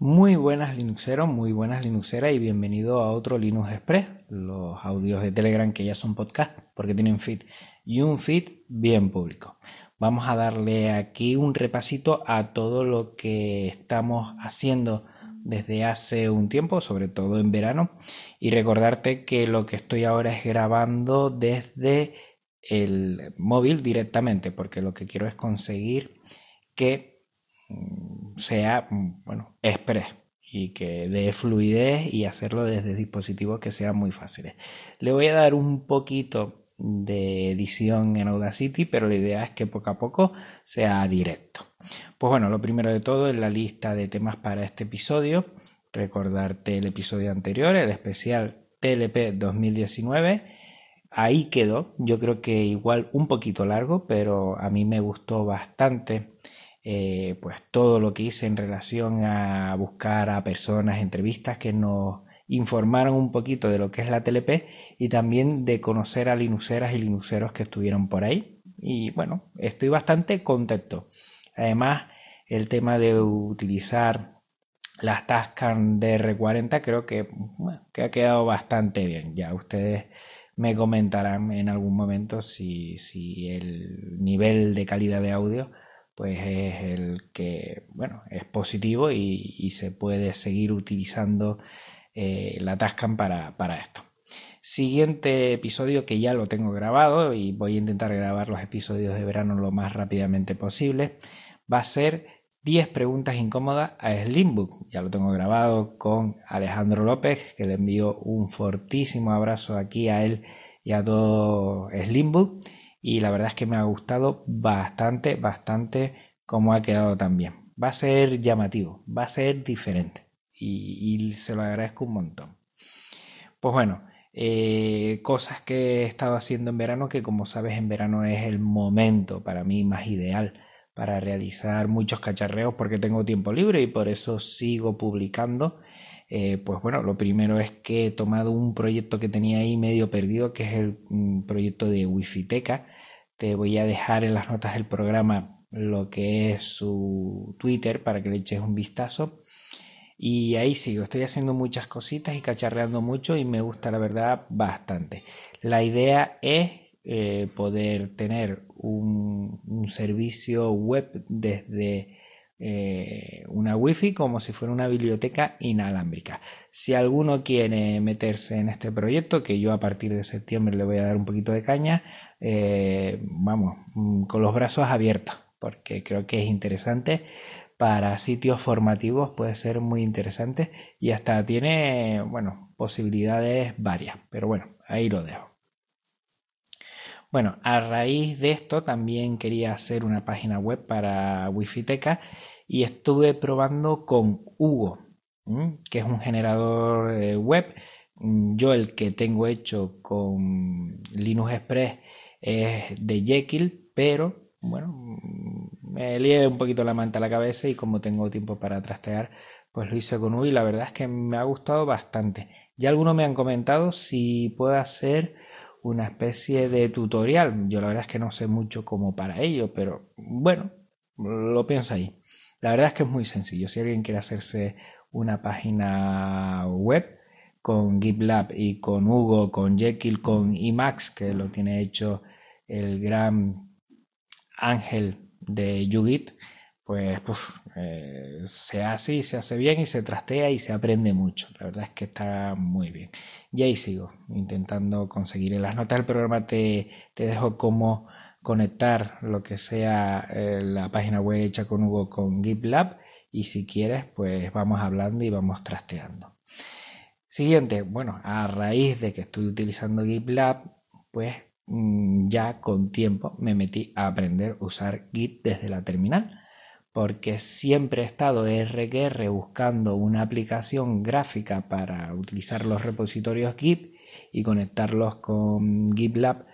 Muy buenas Linuxeros, muy buenas Linuxeras y bienvenido a otro Linux Express, los audios de Telegram que ya son podcast porque tienen feed y un feed bien público. Vamos a darle aquí un repasito a todo lo que estamos haciendo desde hace un tiempo, sobre todo en verano, y recordarte que lo que estoy ahora es grabando desde el móvil directamente, porque lo que quiero es conseguir que sea, mm, bueno, express y que dé fluidez y hacerlo desde dispositivos que sean muy fáciles. Le voy a dar un poquito de edición en Audacity, pero la idea es que poco a poco sea directo. Pues bueno, lo primero de todo en la lista de temas para este episodio, recordarte el episodio anterior, el especial TLP 2019. Ahí quedó, yo creo que igual un poquito largo, pero a mí me gustó bastante eh, pues todo lo que hice en relación a buscar a personas, entrevistas que nos informaron un poquito de lo que es la TLP y también de conocer a linuceras y linuceros que estuvieron por ahí. Y bueno, estoy bastante contento. Además, el tema de utilizar las Tascam DR40 creo que, que ha quedado bastante bien. Ya ustedes me comentarán en algún momento si, si el nivel de calidad de audio pues es el que, bueno, es positivo y, se puede seguir utilizando eh, la Tascam para, para esto. Siguiente episodio que ya lo tengo grabado y voy a intentar grabar los episodios de verano lo más rápidamente posible, va a ser 10 preguntas incómodas a Slimbook. Ya lo tengo grabado con Alejandro López, que le envío un fortísimo abrazo aquí a él y a todo Slimbook y la verdad es que me ha gustado bastante, bastante cómo ha quedado también. Va a ser llamativo, va a ser diferente y, se lo agradezco un montón. Pues bueno, eh, cosas que he estado haciendo en verano, que como sabes en verano es el momento para mí más ideal para realizar muchos cacharreos porque tengo tiempo libre y por eso sigo publicando eh, pues bueno, lo primero es que he tomado un proyecto que tenía ahí medio perdido, que es el mm, proyecto de Wi-Fi Teca. Te voy a dejar en las notas del programa lo que es su Twitter para que le eches un vistazo. Y ahí sigo, estoy haciendo muchas cositas y cacharreando mucho y me gusta la verdad bastante. La idea es eh, poder tener un, servicio web desde eh, una wifi como si fuera una biblioteca inalámbrica. Si alguno quiere meterse en este proyecto, que yo a partir de septiembre le voy a dar un poquito de caña, eh, vamos, mm, con los brazos abiertos, porque creo que es interesante para sitios formativos, puede ser muy interesante y hasta tiene, bueno, posibilidades varias, pero bueno, ahí lo dejo. Bueno, a raíz de esto también quería hacer una página web para Wi-Fi y estuve probando con Hugo, que es un generador eh, web. Mm, yo el que tengo hecho con Linux Express es de Jekyll, pero bueno, me lié un poquito la manta a la cabeza y como tengo tiempo para trastear, pues lo hice con y la verdad es que me ha gustado bastante. Ya algunos me han comentado si puedo hacer una especie de tutorial. Yo la verdad es que no sé mucho como para ello, pero bueno, lo pienso ahí. La verdad es que es muy sencillo. Si alguien quiere hacerse una página web con GitLab y con Hugo, con Jekyll, con Emacs, que lo tiene hecho el gran ángel de YouGit, pues eh, se hace y se hace bien y se trastea y se aprende mucho. La verdad es que está muy bien. Y ahí sigo intentando conseguir. En las notas del programa te, te dejo cómo conectar lo que sea eh, la página web hecha con Hugo con GitLab y si quieres pues vamos hablando y vamos trasteando. Siguiente, bueno, a raíz de que estoy utilizando GitLab pues mm, ya con tiempo me metí a aprender a usar Git desde la terminal porque siempre he estado RQR buscando una aplicación gráfica para utilizar los repositorios Git y conectarlos con GitLab,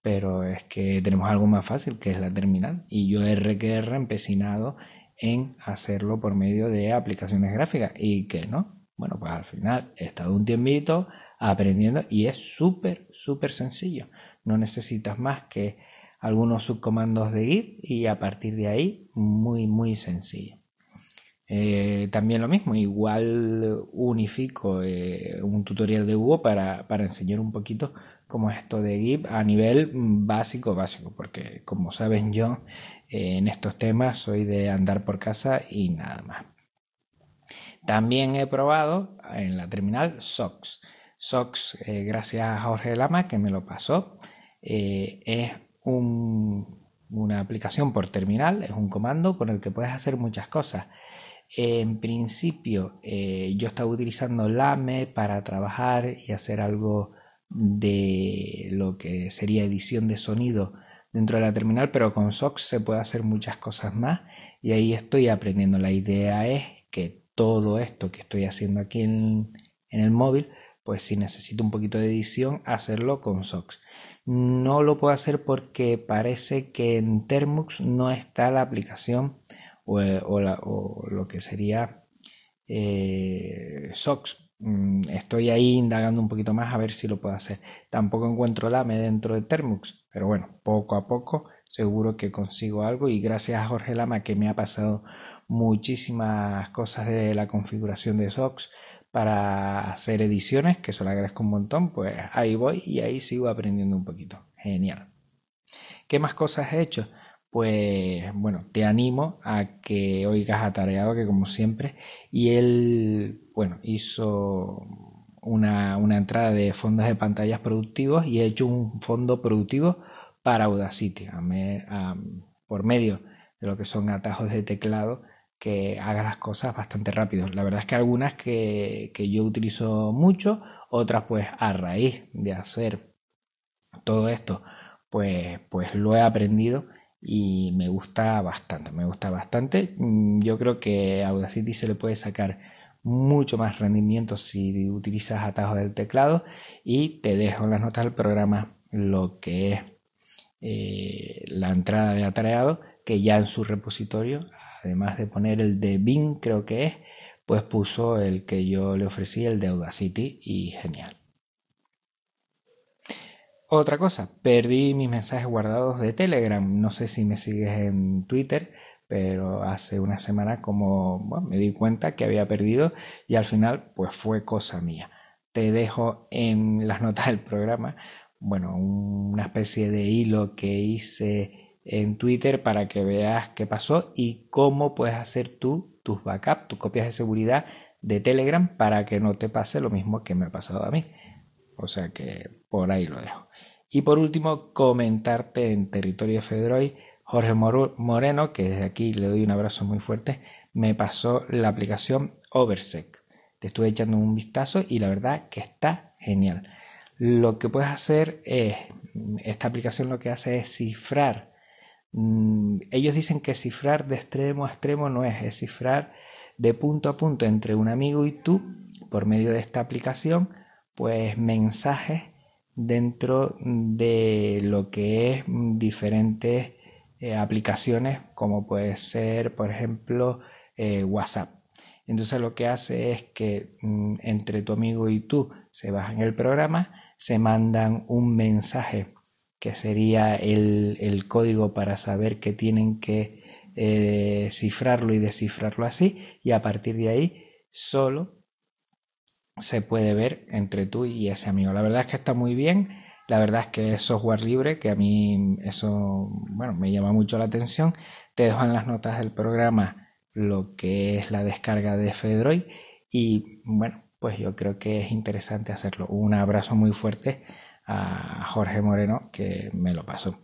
pero es que tenemos algo más fácil que es la terminal y yo RQR empecinado en hacerlo por medio de aplicaciones gráficas y que no, bueno, pues al final he estado un tiempito aprendiendo y es súper, súper sencillo. No necesitas más que algunos subcomandos de Git y a partir de ahí muy muy sencillo. Eh, también lo mismo, igual unifico eh, un tutorial de Hugo para, enseñar un poquito cómo es esto de GIMP a nivel básico, básico, porque como saben yo eh, en estos temas soy de andar por casa y nada más. También he probado en la terminal SOX. SOX, gracias a Jorge Lama que me lo pasó, es una aplicación por terminal, es un comando con el que puedes hacer muchas cosas. En principio eh, yo estaba utilizando LAME para trabajar y hacer algo de lo que sería edición de sonido dentro de la terminal, pero con SOX se puede hacer muchas cosas más y ahí estoy aprendiendo. La idea es que todo esto que estoy haciendo aquí en, el móvil, pues si necesito un poquito de edición, hacerlo con SOX. No lo puedo hacer porque parece que en Termux no está la aplicación o, lo que sería eh, SOX. Mm, estoy ahí indagando un poquito más a ver si lo puedo hacer. Tampoco encuentro LAME dentro de Termux, pero bueno, poco a poco seguro que consigo algo y gracias a Jorge Lama que me ha pasado muchísimas cosas de la configuración de SOX para hacer ediciones, que eso le agradezco un montón, pues ahí voy y ahí sigo aprendiendo un poquito. Genial. ¿Qué más cosas he hecho? pues bueno, te animo a que oigas atareado, que como siempre, y él, bueno, hizo una, entrada de fondos de pantallas productivos y ha hecho un fondo productivo para Audacity, por medio de lo que son atajos de teclado que haga las cosas bastante rápido. La verdad es que algunas que, que yo utilizo mucho, otras pues a raíz de hacer todo esto, pues, pues lo he aprendido y me gusta bastante, me gusta bastante. Mm, yo creo que a Audacity se le puede sacar mucho más rendimiento si utilizas atajos del teclado y te dejo en las notas del programa lo que es eh, la entrada de atareado que ya en su repositorio además de poner el de Bing creo que es pues puso el que yo le ofrecí el de Audacity y genial otra cosa, perdí mis mensajes guardados de Telegram. No sé si me sigues en Twitter, pero hace una semana como me di cuenta que había perdido y al final pues fue cosa mía. Te dejo en las notas del programa, bueno, una especie de hilo que hice en Twitter para que veas qué pasó y cómo puedes hacer tú tus backups, tus copias de seguridad de Telegram para que no te pase lo mismo que me ha pasado a mí. O sea que por ahí lo dejo. Y por último, comentarte en territorio Fedroid, Jorge Moreno, que desde aquí le doy un abrazo muy fuerte, me pasó la aplicación Oversec. Le estuve echando un vistazo y la verdad que está genial. Lo que puedes hacer es, esta aplicación lo que hace es cifrar. Mm, ellos dicen que cifrar de extremo a extremo no es, es cifrar de punto a punto entre un amigo y tú por medio de esta aplicación, pues mensajes dentro de lo que es diferentes eh, aplicaciones como puede ser por ejemplo eh, WhatsApp entonces lo que hace es que mm, entre tu amigo y tú se bajan el programa se mandan un mensaje que sería el, código para saber que tienen que eh, cifrarlo y descifrarlo así y a partir de ahí solo se puede ver entre tú y ese amigo. La verdad es que está muy bien. La verdad es que es software libre, que a mí eso, bueno, me llama mucho la atención. Te dejo en las notas del programa lo que es la descarga de Fedroid y bueno, pues yo creo que es interesante hacerlo. Un abrazo muy fuerte a Jorge Moreno que me lo pasó.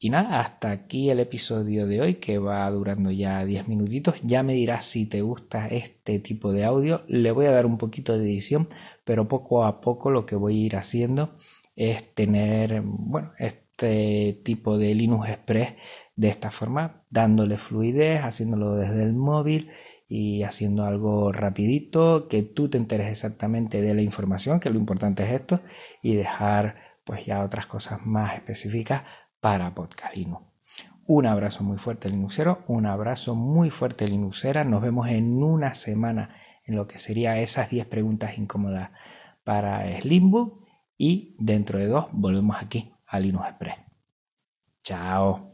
Y nada, hasta aquí el episodio de hoy que va durando ya 10 minutitos. Ya me dirás si te gusta este tipo de audio. Le voy a dar un poquito de edición, pero poco a poco lo que voy a ir haciendo es tener, bueno, este tipo de Linux Express de esta forma, dándole fluidez, haciéndolo desde el móvil y haciendo algo rapidito, que tú te enteres exactamente de la información, que lo importante es esto, y dejar pues ya otras cosas más específicas para Podcast Un abrazo muy fuerte Linuxero, un abrazo muy fuerte Linuxera. Nos vemos en una semana en lo que sería esas 10 preguntas incómodas para Slimbook y dentro de dos volvemos aquí a Linux Express. Chao.